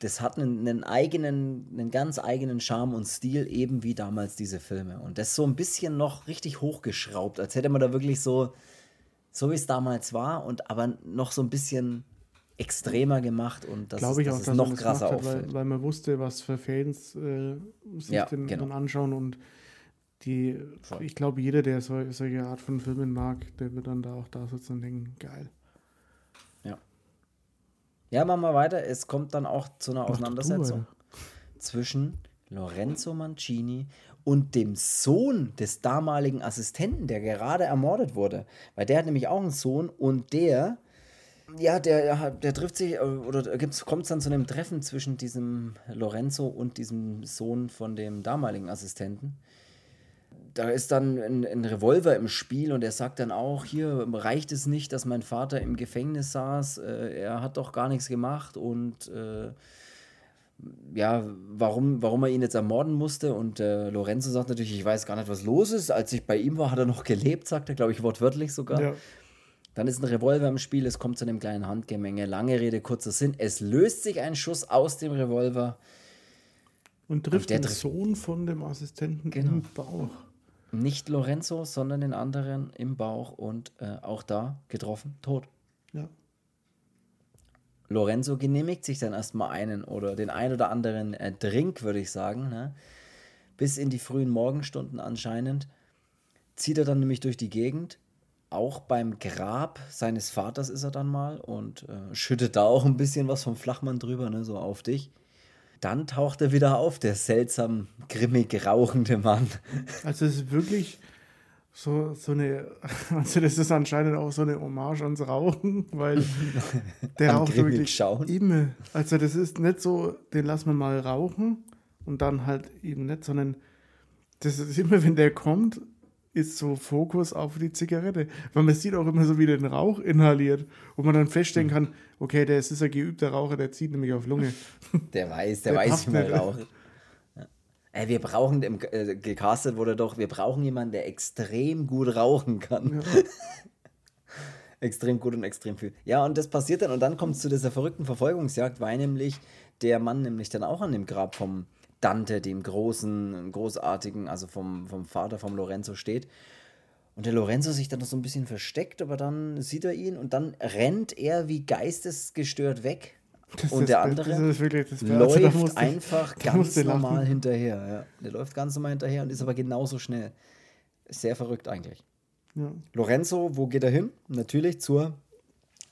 das hat einen, einen eigenen, einen ganz eigenen Charme und Stil, eben wie damals diese Filme. Und das so ein bisschen noch richtig hochgeschraubt, als hätte man da wirklich so, so wie es damals war, und aber noch so ein bisschen extremer gemacht und das, Glaube ist, ich auch, es dass noch das krasser hat, weil, weil man wusste, was für Fans äh, sich Ja, den genau. dann anschauen und die, Voll. ich glaube, jeder, der so, solche Art von Filmen mag, der wird dann da auch da sitzen und denken, geil. Ja, machen wir weiter. Es kommt dann auch zu einer du Auseinandersetzung zwischen Lorenzo Mancini und dem Sohn des damaligen Assistenten, der gerade ermordet wurde. Weil der hat nämlich auch einen Sohn und der, ja, der, der trifft sich, äh, oder kommt es dann zu einem Treffen zwischen diesem Lorenzo und diesem Sohn von dem damaligen Assistenten. Da ist dann ein, ein Revolver im Spiel und er sagt dann auch, hier reicht es nicht, dass mein Vater im Gefängnis saß, äh, er hat doch gar nichts gemacht und äh, ja, warum, warum er ihn jetzt ermorden musste. Und äh, Lorenzo sagt natürlich, ich weiß gar nicht, was los ist. Als ich bei ihm war, hat er noch gelebt, sagt er, glaube ich, wortwörtlich sogar. Ja. Dann ist ein Revolver im Spiel, es kommt zu einem kleinen Handgemenge. Lange Rede, kurzer Sinn. Es löst sich ein Schuss aus dem Revolver. Und trifft der den trifft- Sohn von dem Assistenten Genau. im Bauch. Nicht Lorenzo, sondern den anderen im Bauch und äh, auch da getroffen, tot. Ja. Lorenzo genehmigt sich dann erstmal einen oder den ein oder anderen äh, Drink, würde ich sagen. Ne? bis in die frühen Morgenstunden anscheinend. Zieht er dann nämlich durch die Gegend. Auch beim Grab seines Vaters ist er dann mal und äh, schüttet da auch ein bisschen was vom Flachmann drüber, ne, so auf dich. Dann taucht er wieder auf, der seltsam grimmig rauchende Mann. Also es ist wirklich so, so eine, also das ist anscheinend auch so eine Hommage ans Rauchen, weil der raucht wirklich schauen. immer. Also das ist nicht so, den lassen wir mal rauchen und dann halt eben nicht, sondern das ist immer, wenn der kommt, ist so Fokus auf die Zigarette. Weil man sieht auch immer so, wie der den Rauch inhaliert, wo man dann feststellen kann, okay, der ist, ist ein geübter Raucher, der zieht nämlich auf Lunge. Der weiß, der, Der weiß, wie man nicht. raucht. Ja. Ey, wir brauchen, im, äh, gecastet wurde doch, wir brauchen jemanden, der extrem gut rauchen kann. extrem gut und extrem viel. Ja, und das passiert dann, und dann kommt es zu dieser verrückten Verfolgungsjagd, weil nämlich der Mann nämlich dann auch an dem Grab vom Dante, dem großen, großartigen, also vom, vom Vater vom Lorenzo steht. Und der Lorenzo sich dann noch so ein bisschen versteckt, aber dann sieht er ihn und dann rennt er wie geistesgestört weg. Das und der andere das wirklich das läuft also musste einfach ganz ich lachen. normal hinterher. Ja. Der läuft ganz normal hinterher und ist aber genauso schnell. Sehr verrückt eigentlich. Ja. Lorenzo, wo geht er hin? Natürlich zur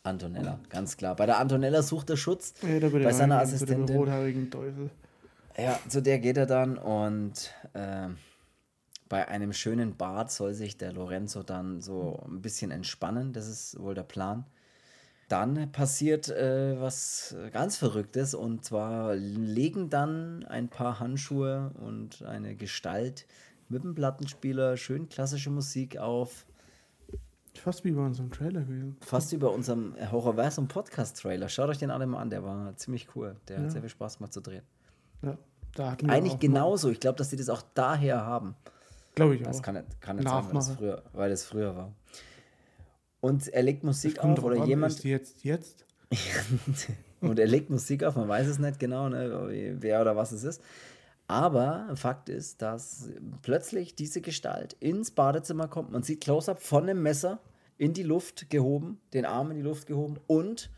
Antonella, ganz klar. Bei der Antonella sucht er Schutz. Ja, bei er seiner reingehen, zu dem Assistentin. rothaarigen Teufel. Ja, zu der geht er dann und ähm, bei einem schönen Bad soll sich der Lorenzo dann so ein bisschen entspannen. Das ist wohl der Plan. Dann passiert äh, was ganz Verrücktes und zwar legen dann ein paar Handschuhe und eine Gestalt mit dem Plattenspieler schön klassische Musik auf. Fast wie bei unserem Trailer gewesen. Fast wie bei unserem Horrorversum Podcast-Trailer. Schaut euch den alle mal an, der war ziemlich cool. Der Ja. hat sehr viel Spaß gemacht zu drehen. Ja, da Eigentlich genauso. Ich glaube, dass die das auch daher haben. Glaube ich auch. Das kann nicht, kann nicht sein, weil das, Nachmacher. früher, weil das früher war. Und er legt Musik auf oder an, jemand. Ist jetzt, jetzt? und er legt Musik auf, man weiß es nicht genau, ne, wer oder was es ist. Aber Fakt ist, dass plötzlich diese Gestalt ins Badezimmer kommt. Man sieht Close-up von dem Messer in die Luft gehoben, den Arm in die Luft gehoben und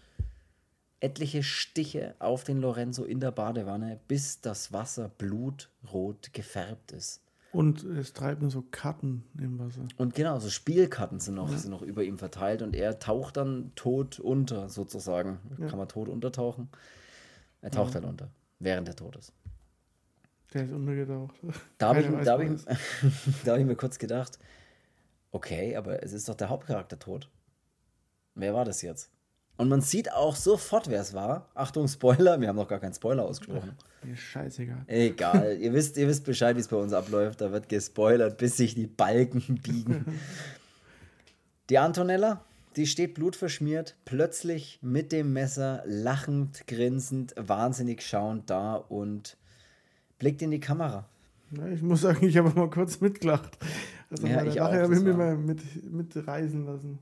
etliche Stiche auf den Lorenzo in der Badewanne, bis das Wasser blutrot gefärbt ist. Und es treiben so Karten im Wasser. Und genau, so Spielkarten sind noch, sind noch über ihm verteilt und er taucht dann tot unter, sozusagen. Kann man tot untertauchen? Er taucht halt unter, während er tot ist. Der ist untergetaucht. Da habe ich, da hab ich, da hab ich mir kurz gedacht, okay, aber es ist doch der Hauptcharakter tot. Wer war das jetzt? Und man sieht auch sofort, wer es war. Achtung, Spoiler, wir haben noch gar keinen Spoiler ausgesprochen. Mir scheißegal. Egal, ihr wisst, ihr wisst Bescheid, wie es bei uns abläuft. Da wird gespoilert, bis sich die Balken biegen. Die Antonella, die steht blutverschmiert, plötzlich mit dem Messer, lachend, grinsend, wahnsinnig schauend da und blickt in die Kamera. Ich muss sagen, ich habe mal kurz mitgelacht. Also Ja, meine ich Lache auch, habe ich mir mal mit, mitreißen lassen.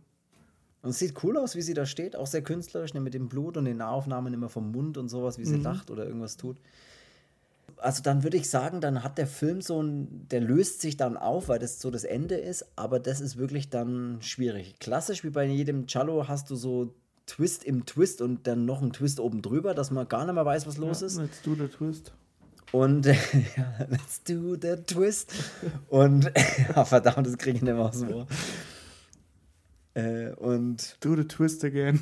Und es sieht cool aus, wie sie da steht, auch sehr künstlerisch, ne, mit dem Blut und den Nahaufnahmen immer vom Mund und sowas, wie sie lacht oder irgendwas tut. Also dann würde ich sagen, dann hat der Film so ein, der löst sich dann auf, weil das so das Ende ist, aber das ist wirklich dann schwierig. Klassisch wie bei jedem Cello hast du so Twist im Twist und dann noch ein Twist oben drüber, dass man gar nicht mehr weiß, was los ja, ist. Let's do the twist. Und ja, let's do the twist. Und ja, verdammt, das kriege ich nicht mehr aus dem Ohr. Äh, und Do the twist again.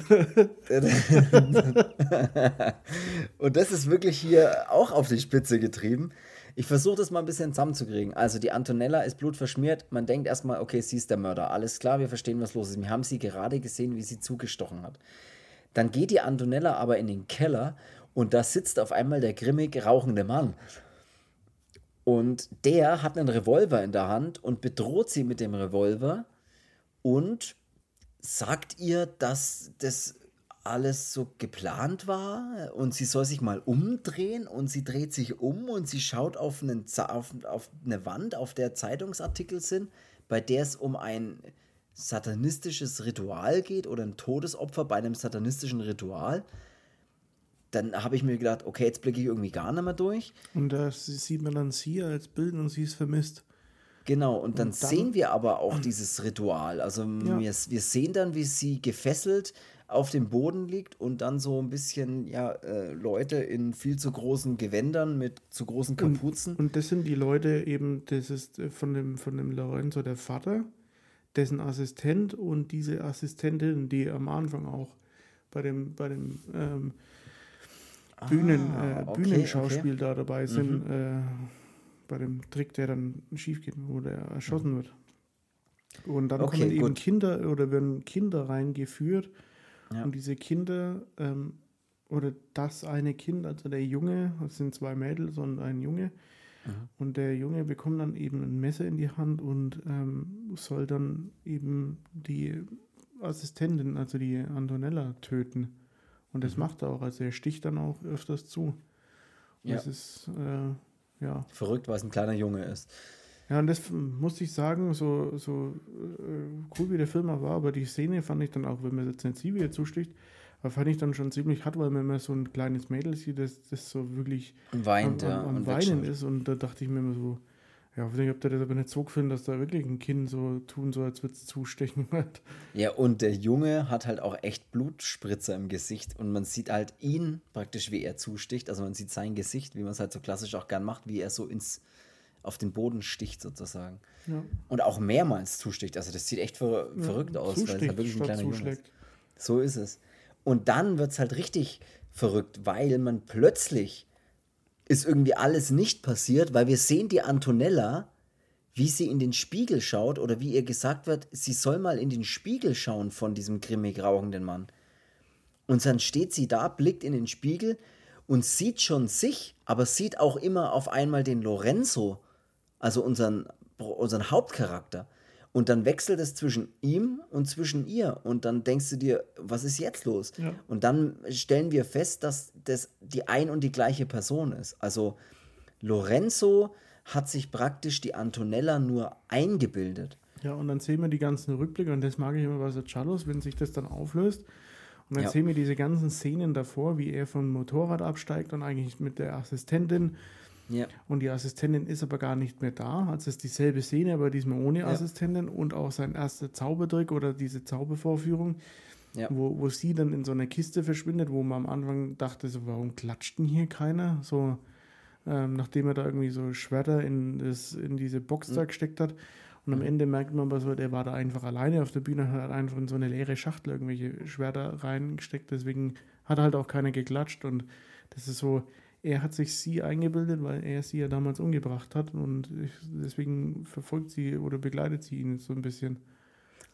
Und das ist wirklich hier auch auf die Spitze getrieben. Ich versuche das mal ein bisschen zusammenzukriegen. Also die Antonella ist blutverschmiert. Man denkt erstmal, okay, sie ist der Mörder. Alles klar, wir verstehen, was los ist. Wir haben sie gerade gesehen, wie sie zugestochen hat. Dann geht die Antonella aber in den Keller und da sitzt auf einmal der grimmig rauchende Mann. Und der hat einen Revolver in der Hand und bedroht sie mit dem Revolver und sagt ihr, dass das alles so geplant war und sie soll sich mal umdrehen und sie dreht sich um und sie schaut auf, einen, auf, auf eine Wand, auf der Zeitungsartikel sind, bei der es um ein satanistisches Ritual geht oder ein Todesopfer bei einem satanistischen Ritual. Dann habe ich mir gedacht, okay, jetzt blicke ich irgendwie gar nicht mehr durch. Und da sieht man dann sie als Bild und sie ist vermisst. Genau, und dann, und dann sehen wir aber auch dieses Ritual. Also ja. wir, wir sehen dann, wie sie gefesselt auf dem Boden liegt und dann so ein bisschen, ja, äh, Leute in viel zu großen Gewändern mit zu großen Kapuzen. Und, und, das sind die Leute eben, das ist äh, von dem, von dem Lorenzo der Vater, dessen Assistent und diese Assistentin, die am Anfang auch bei dem, bei dem ähm, Bühnen, ah, äh, okay, Bühnenschauspiel okay. da dabei sind, mhm. äh, bei dem Trick, der dann schief geht, wo der erschossen mhm. wird. Und dann okay, kommen eben gut. Kinder oder werden Kinder reingeführt ja. Und diese Kinder, ähm, oder das eine Kind, also der Junge, das sind zwei Mädels und ein Junge, mhm. und der Junge bekommt dann eben ein Messer in die Hand und ähm, soll dann eben die Assistentin, also die Antonella, töten. Und das mhm. macht er auch. Also er sticht dann auch öfters zu. Und ja. Das ist, äh, ja. Verrückt, weil es ein kleiner Junge ist. Ja, und das muss ich sagen, so, so äh, cool wie der Film war, aber die Szene fand ich dann auch, wenn man jetzt wieder zusticht, aber fand ich dann schon ziemlich hart, weil man immer so ein kleines Mädel sieht, das, das so wirklich Weint, am, am, am ja, Weinen ist. Und da dachte ich mir immer so, ja, ich weiß ob der das aber nicht so gefunden, dass da wirklich ein Kind so tun soll, als würde es zustechen. ja, und der Junge hat halt auch echt Blutspritzer im Gesicht und man sieht halt ihn praktisch, wie er zusticht. Also man sieht sein Gesicht, wie man es halt so klassisch auch gern macht, wie er so ins auf den Boden sticht sozusagen. Ja. Und auch mehrmals zusticht. Also das sieht echt ver ja, verrückt aus, zusticht, weil es halt wirklich ein kleiner Junge ist. So ist es. Und dann wird es halt richtig verrückt, weil man plötzlich ist irgendwie alles nicht passiert, weil wir sehen die Antonella, wie sie in den Spiegel schaut oder wie ihr gesagt wird, sie soll mal in den Spiegel schauen von diesem grimmig rauchenden Mann. Und dann steht sie da, blickt in den Spiegel und sieht schon sich, aber sieht auch immer auf einmal den Lorenzo also unseren, unseren Hauptcharakter. Und dann wechselt es zwischen ihm und zwischen ihr. Und dann denkst du dir, was ist jetzt los? Ja. Und dann stellen wir fest, dass das die ein und die gleiche Person ist. Also Lorenzo hat sich praktisch die Antonella nur eingebildet. Ja, und dann sehen wir die ganzen Rückblicke, und das mag ich immer bei so Chalos, wenn sich das dann auflöst. Und dann ja. sehen wir diese ganzen Szenen davor, wie er vom Motorrad absteigt und eigentlich mit der Assistentin ja. Und die Assistentin ist aber gar nicht mehr da. Also es ist dieselbe Szene, aber diesmal ohne ja. Assistentin und auch sein erster Zaubertrick oder diese Zaubervorführung, ja. wo, wo sie dann in so einer Kiste verschwindet, wo man am Anfang dachte, so, warum klatscht denn hier keiner? So, ähm, nachdem er da irgendwie so Schwerter in, das, in diese Box mhm. da gesteckt hat. Und am mhm. Ende merkt man aber so, der war da einfach alleine auf der Bühne und hat einfach in so eine leere Schachtel irgendwelche Schwerter reingesteckt. Deswegen hat halt auch keiner geklatscht. Und das ist so, er hat sich sie eingebildet, weil er sie ja damals umgebracht hat und deswegen verfolgt sie oder begleitet sie ihn so ein bisschen.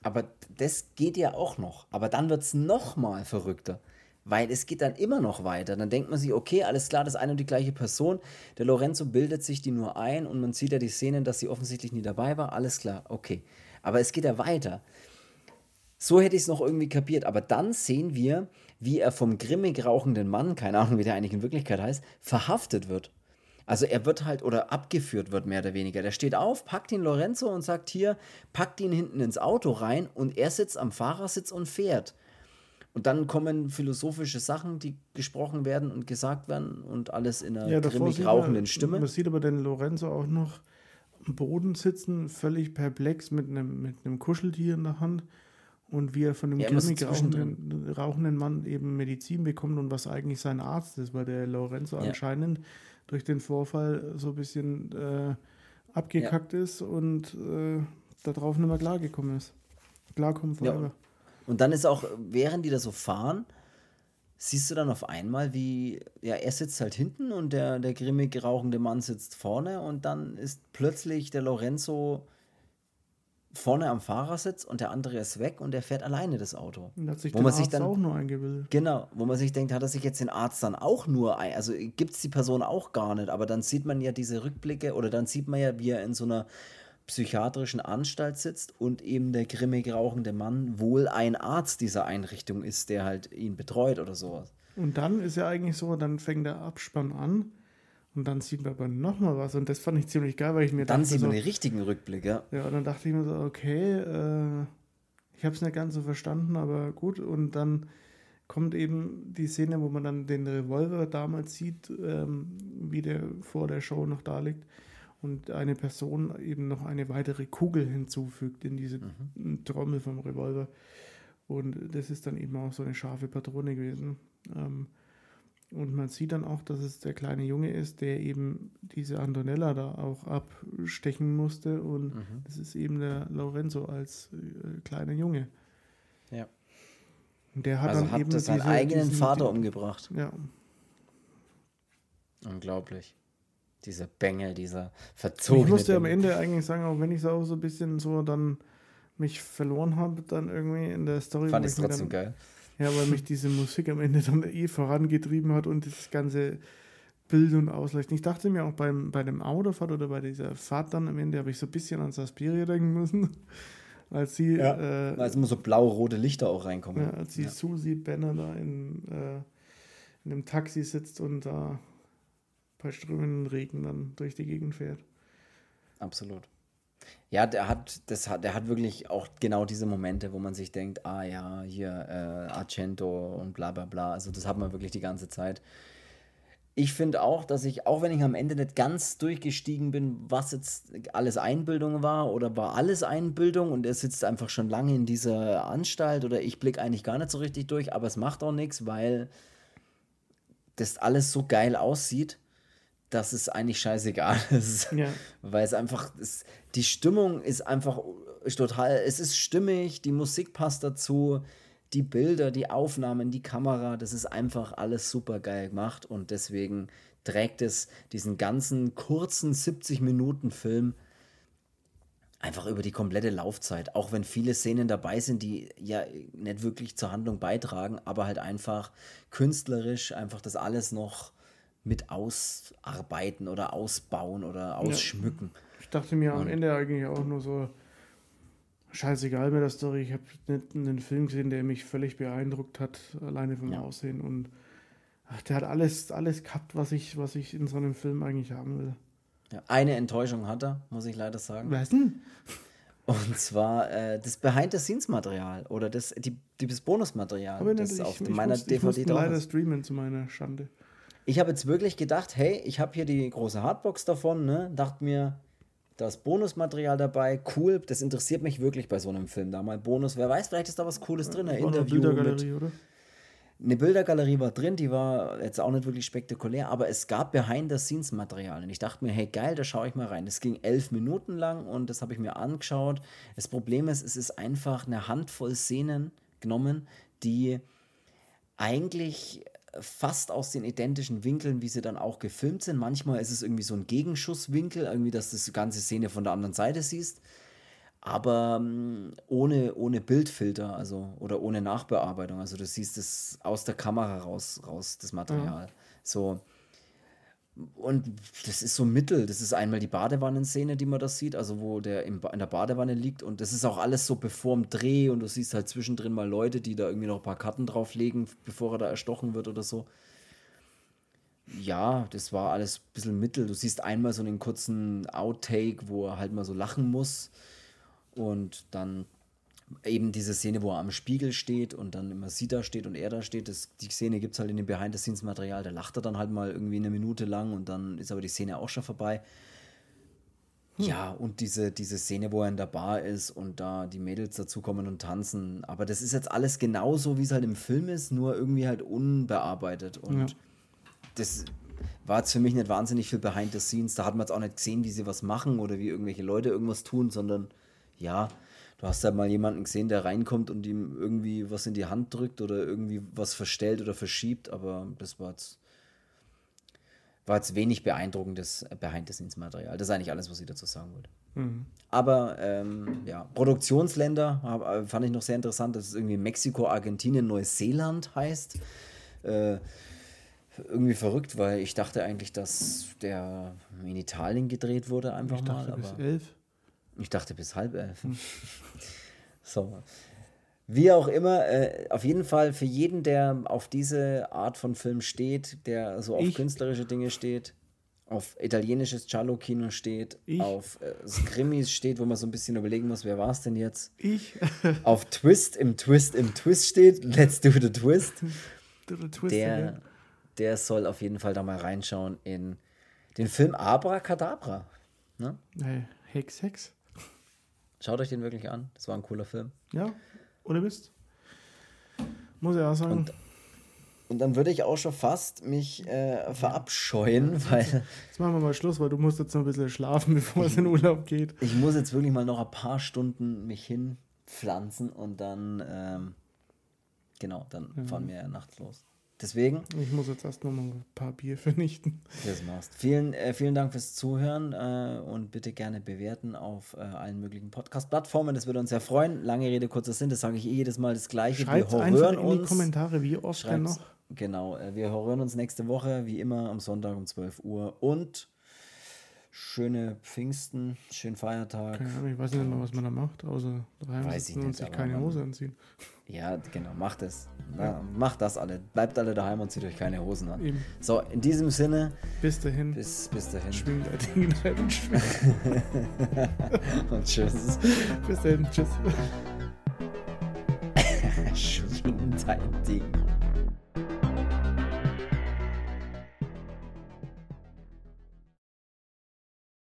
Aber das geht ja auch noch. Aber dann wird es noch mal verrückter. Weil es geht dann immer noch weiter. Dann denkt man sich, okay, alles klar, das ist eine und die gleiche Person. Der Lorenzo bildet sich die nur ein und man sieht ja die Szenen, dass sie offensichtlich nie dabei war. Alles klar, okay. Aber es geht ja weiter. So hätte ich es noch irgendwie kapiert. Aber dann sehen wir, wie er vom grimmig rauchenden Mann, keine Ahnung, wie der eigentlich in Wirklichkeit heißt, verhaftet wird. Also er wird halt oder abgeführt wird, mehr oder weniger. Der steht auf, packt ihn Lorenzo und sagt hier, packt ihn hinten ins Auto rein und er sitzt am Fahrersitz und fährt. Und dann kommen philosophische Sachen, die gesprochen werden und gesagt werden und alles in einer ja, grimmig rauchenden man, Stimme. Man sieht aber den Lorenzo auch noch am Boden sitzen, völlig perplex mit einem, mit einem Kuscheltier in der Hand und wie er von dem ja, grimmig rauchenden, rauchenden, Mann eben Medizin bekommt und was eigentlich sein Arzt ist, weil der Lorenzo ja. anscheinend durch den Vorfall so ein bisschen äh, abgekackt ja. ist und äh, darauf nicht mehr klargekommen ist. Klarkommen forever. Ja. Und dann ist auch, während die da so fahren, siehst du dann auf einmal, wie, ja, er sitzt halt hinten und der, der grimmig rauchende Mann sitzt vorne und dann ist plötzlich der Lorenzo vorne am Fahrersitz und der andere ist weg und der fährt alleine das Auto. Und hat sich wo man Arzt sich dann auch nur eingebildet. Genau, wo man sich denkt, hat er sich jetzt den Arzt dann auch nur ein, also gibt es die Person auch gar nicht, aber dann sieht man ja diese Rückblicke oder dann sieht man ja, wie er in so einer psychiatrischen Anstalt sitzt und eben der grimmig rauchende Mann wohl ein Arzt dieser Einrichtung ist, der halt ihn betreut oder sowas. Und dann ist ja eigentlich so, dann fängt der Abspann an und dann sieht man aber nochmal was. Und das fand ich ziemlich geil, weil ich mir dann dachte. Dann sieht man so, den richtigen Rückblick, ja. Ja, und dann dachte ich mir so, okay, äh, ich habe es nicht ganz so verstanden, aber gut. Und dann kommt eben die Szene, wo man dann den Revolver damals sieht, ähm, wie der vor der Show noch da liegt. und eine Person eben noch eine weitere Kugel hinzufügt in diese Mhm. Trommel vom Revolver. Und das ist dann eben auch so eine scharfe Patrone gewesen. Ähm, und man sieht dann auch, dass es der kleine Junge ist, der eben diese Antonella da auch abstechen musste. Und Mhm. das ist eben der Lorenzo als äh, kleiner Junge. Ja. Und der hat Also dann hat eben seinen diese- eigenen diesen- Vater umgebracht. Ja, Unglaublich. Dieser Bengel, dieser ich verzogene musste am Bengel. Ende eigentlich sagen, auch wenn ich es auch so ein bisschen so dann mich verloren habe, dann irgendwie in der Story. Fand ich es trotzdem dann, geil. Ja, weil mich diese Musik am Ende dann eh vorangetrieben hat und das ganze Bild und Ausleuchten. Ich dachte mir auch beim, bei dem Autofahrt oder bei dieser Fahrt dann am Ende habe ich so ein bisschen an Saspiria denken müssen, als sie, Ja. äh, es immer so blau-rote Lichter auch reinkommen. ja, als die Ja. Susi Banner da in, äh, in einem Taxi sitzt und da bei strömenden Regen dann durch die Gegend fährt. Absolut. Ja, der hat, das hat, der hat wirklich auch genau diese Momente, wo man sich denkt, ah ja, hier äh, Argento und bla bla bla. Also das hat man wirklich die ganze Zeit. Ich finde auch, dass ich, auch wenn ich am Ende nicht ganz durchgestiegen bin, was jetzt alles Einbildung war oder war alles Einbildung und er sitzt einfach schon lange in dieser Anstalt oder ich blicke eigentlich gar nicht so richtig durch, aber es macht auch nichts, weil das alles so geil aussieht, dass es eigentlich scheißegal ist. Ja. Weil es einfach, es, die Stimmung ist einfach total, es ist stimmig, die Musik passt dazu, die Bilder, die Aufnahmen, die Kamera, das ist einfach alles super geil gemacht und deswegen trägt es diesen ganzen kurzen 70 Minuten Film einfach über die komplette Laufzeit, auch wenn viele Szenen dabei sind, die ja nicht wirklich zur Handlung beitragen, aber halt einfach künstlerisch einfach das alles noch mit ausarbeiten oder ausbauen oder ausschmücken. Ich dachte mir am Und- Ende eigentlich auch nur so, scheißegal mit der Story. Ich habe nicht einen Film gesehen, der mich völlig beeindruckt hat, alleine vom Ja. Aussehen. Und ach, der hat alles, alles gehabt, was ich, was ich in so einem Film eigentlich haben will. Ja, eine Enttäuschung hat er, muss ich leider sagen. Was denn? Und zwar äh, das Behind-the-Scenes-Material oder das, die, die- das Bonusmaterial, das auf ich, ich, meiner musste, ich DVD musste drauf leider ist. streamen zu meiner Schande. Ich habe jetzt wirklich gedacht, hey, ich habe hier die große Hardbox davon, ne? Dachte mir, da ist Bonusmaterial dabei, cool, das interessiert mich wirklich bei so einem Film. Da mal Bonus, wer weiß, vielleicht ist da was Cooles drin. Ein War eine Interview mit, Bildergalerie, oder? eine Bildergalerie war drin, die war jetzt auch nicht wirklich spektakulär, aber es gab Behind-the-Scenes-Material. Und ich dachte mir, hey geil, da schaue ich mal rein. Das ging elf Minuten lang und das habe ich mir angeschaut. Das Problem ist, es ist einfach eine Handvoll Szenen genommen, die eigentlich fast aus den identischen Winkeln, wie sie dann auch gefilmt sind. Manchmal ist es irgendwie so ein Gegenschusswinkel, irgendwie, dass du die ganze Szene von der anderen Seite siehst aber ähm, ohne, ohne Bildfilter, also oder ohne Nachbearbeitung. Also du siehst es aus der Kamera raus, raus das Material. So. Und das ist so mittel. Das ist einmal die Badewannenszene, die man das sieht, also wo der im, in der Badewanne liegt. Und das ist auch alles so bevor dem Dreh und du siehst halt zwischendrin mal Leute, die da irgendwie noch ein paar Karten drauflegen, bevor er da erstochen wird oder so. Ja, das war alles ein bisschen mittel. Du siehst einmal so einen kurzen Outtake, wo er halt mal so lachen muss. Und dann eben diese Szene, wo er am Spiegel steht und dann immer sie da steht und er da steht. Das, die Szene gibt es halt in dem Behind-the-Scenes-Material. Da lacht er dann halt mal irgendwie eine Minute lang und dann ist aber die Szene auch schon vorbei. Ja, und diese, diese Szene, wo er in der Bar ist und da die Mädels dazukommen und tanzen. Aber das ist jetzt alles genauso, wie es halt im Film ist, nur irgendwie halt unbearbeitet. Und Ja. das war jetzt für mich nicht wahnsinnig viel behind the scenes. Da hat man jetzt auch nicht gesehen, wie sie was machen oder wie irgendwelche Leute irgendwas tun, sondern ja, du hast halt mal jemanden gesehen, der reinkommt und ihm irgendwie was in die Hand drückt oder irgendwie was verstellt oder verschiebt, aber das war jetzt, war jetzt wenig beeindruckendes behind the scenes Material. Das ist eigentlich alles, was ich dazu sagen wollte. Mhm. Aber ähm, ja, Produktionsländer hab, äh, fand ich noch sehr interessant, dass es irgendwie Mexiko, Argentinien, Neuseeland heißt. Äh, irgendwie verrückt, weil ich dachte eigentlich, dass der in Italien gedreht wurde, einfach Ich dachte mal. bis Aber elf. Ich dachte bis halb elf. So. Wie auch immer, äh, auf jeden Fall für jeden, der auf diese Art von Film steht, der so auf Ich. künstlerische Dinge steht, auf italienisches Giallo-Kino steht, Ich. auf äh, Krimis steht, wo man so ein bisschen überlegen muss, wer war es denn jetzt? Ich. Auf Twist, im Twist, im Twist steht, Let's do the Twist. Der Twister, Der, ja. der soll auf jeden Fall da mal reinschauen in den Film Abracadabra. Ne? Hey, Hex, Hex. Schaut euch den wirklich an. Das war ein cooler Film. Ja, oder bist? Muss ich auch sagen. Und, und dann würde ich auch schon fast mich äh, verabscheuen, weil Jetzt machen wir mal Schluss, weil du musst jetzt noch ein bisschen schlafen, bevor es in Urlaub geht. ich muss jetzt wirklich mal noch ein paar Stunden mich hinpflanzen und dann, ähm, genau, dann fahren wir ja nachts los. Deswegen, Ich muss jetzt erst noch mal ein paar Bier vernichten. das machst. Vielen, äh, vielen Dank fürs Zuhören äh, und bitte gerne bewerten auf äh, allen möglichen Podcast-Plattformen. Das würde uns sehr freuen. Lange Rede, kurzer Sinn, das sage ich eh jedes Mal das Gleiche. Schreibt wir einfach in die uns. Kommentare, wie oft denn Schreibt's. noch. Genau, äh, wir hören uns nächste Woche, wie immer, am Sonntag um 12 Uhr. Und schöne Pfingsten, schönen Feiertag. Keine Ahnung, ich weiß nicht mehr, was man da macht, außer daheim Weiß ich sitzen und nicht, sich keine Hose anziehen. Ja, genau, macht es. Na, macht das alle. Bleibt alle daheim und zieht euch keine Hosen an. Eben. So, in diesem Sinne, Bis dahin. bis, bis dahin Schwingt ein Ding in deinem Schwingen. und tschüss. Bis dahin. Tschüss. Schwing dein Ding.